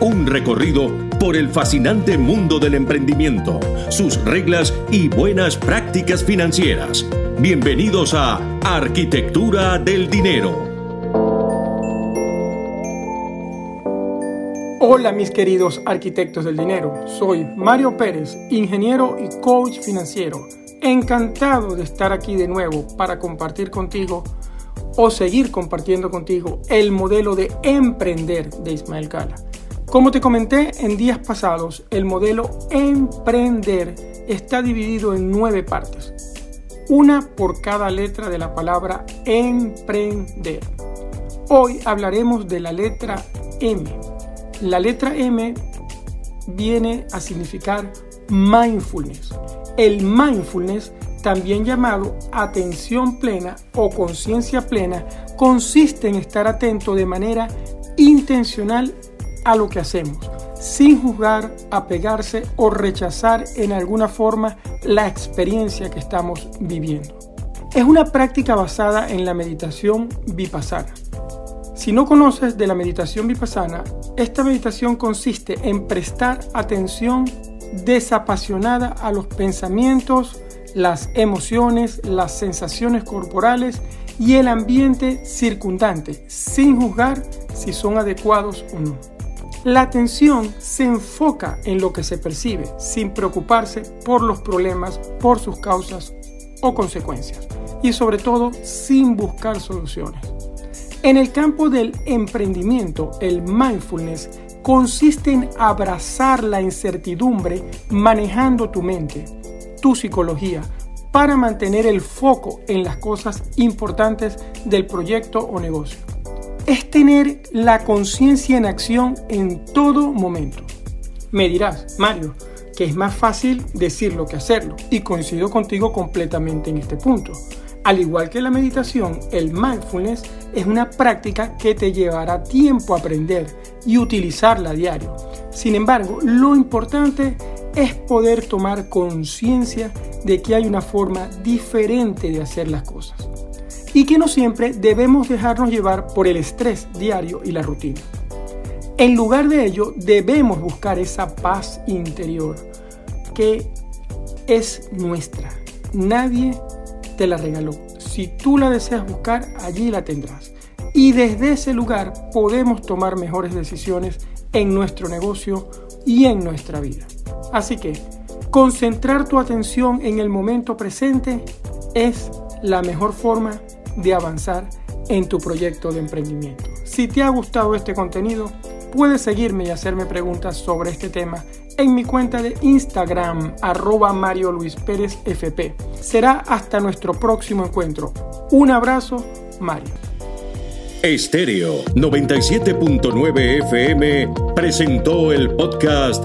Un recorrido por el fascinante mundo del emprendimiento, sus reglas y buenas prácticas financieras. Bienvenidos a Arquitectura del Dinero. Hola mis queridos arquitectos del dinero, soy Mario Pérez, ingeniero y coach financiero. Encantado de estar aquí de nuevo para compartir contigo o seguir compartiendo contigo el modelo de emprender de Ismael Cala como te comenté en días pasados, el modelo emprender está dividido en nueve partes, una por cada letra de la palabra emprender. Hoy hablaremos de la letra M. La letra M viene a significar mindfulness. El mindfulness, también llamado atención plena o conciencia plena, consiste en estar atento de manera intencional a lo que hacemos, sin juzgar, apegarse o rechazar en alguna forma la experiencia que estamos viviendo. Es una práctica basada en la meditación vipassana. Si no conoces de la meditación vipassana, esta meditación consiste en prestar atención desapasionada a los pensamientos, las emociones, las sensaciones corporales y el ambiente circundante, sin juzgar si son adecuados o no. La atención se enfoca en lo que se percibe sin preocuparse por los problemas, por sus causas o consecuencias y sobre todo sin buscar soluciones. En el campo del emprendimiento, el mindfulness consiste en abrazar la incertidumbre manejando tu mente, tu psicología, para mantener el foco en las cosas importantes del proyecto o negocio es tener la conciencia en acción en todo momento. Me dirás, Mario, que es más fácil decirlo que hacerlo, y coincido contigo completamente en este punto. Al igual que la meditación, el mindfulness es una práctica que te llevará tiempo aprender y utilizarla a diario. Sin embargo, lo importante es poder tomar conciencia de que hay una forma diferente de hacer las cosas y que no siempre debemos dejarnos llevar por el estrés diario y la rutina. En lugar de ello, debemos buscar esa paz interior que es nuestra. Nadie te la regaló. Si tú la deseas buscar, allí la tendrás. Y desde ese lugar podemos tomar mejores decisiones en nuestro negocio y en nuestra vida. Así que concentrar tu atención en el momento presente es la mejor forma de avanzar en tu proyecto de emprendimiento. Si te ha gustado este contenido, puedes seguirme y hacerme preguntas sobre este tema en mi cuenta de Instagram, arroba Mario Luis Pérez FP. Será hasta nuestro próximo encuentro. Un abrazo, Mario. Estéreo 97.9 FM presentó el podcast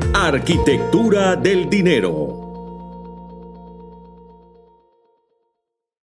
Arquitectura del Dinero.